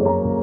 you.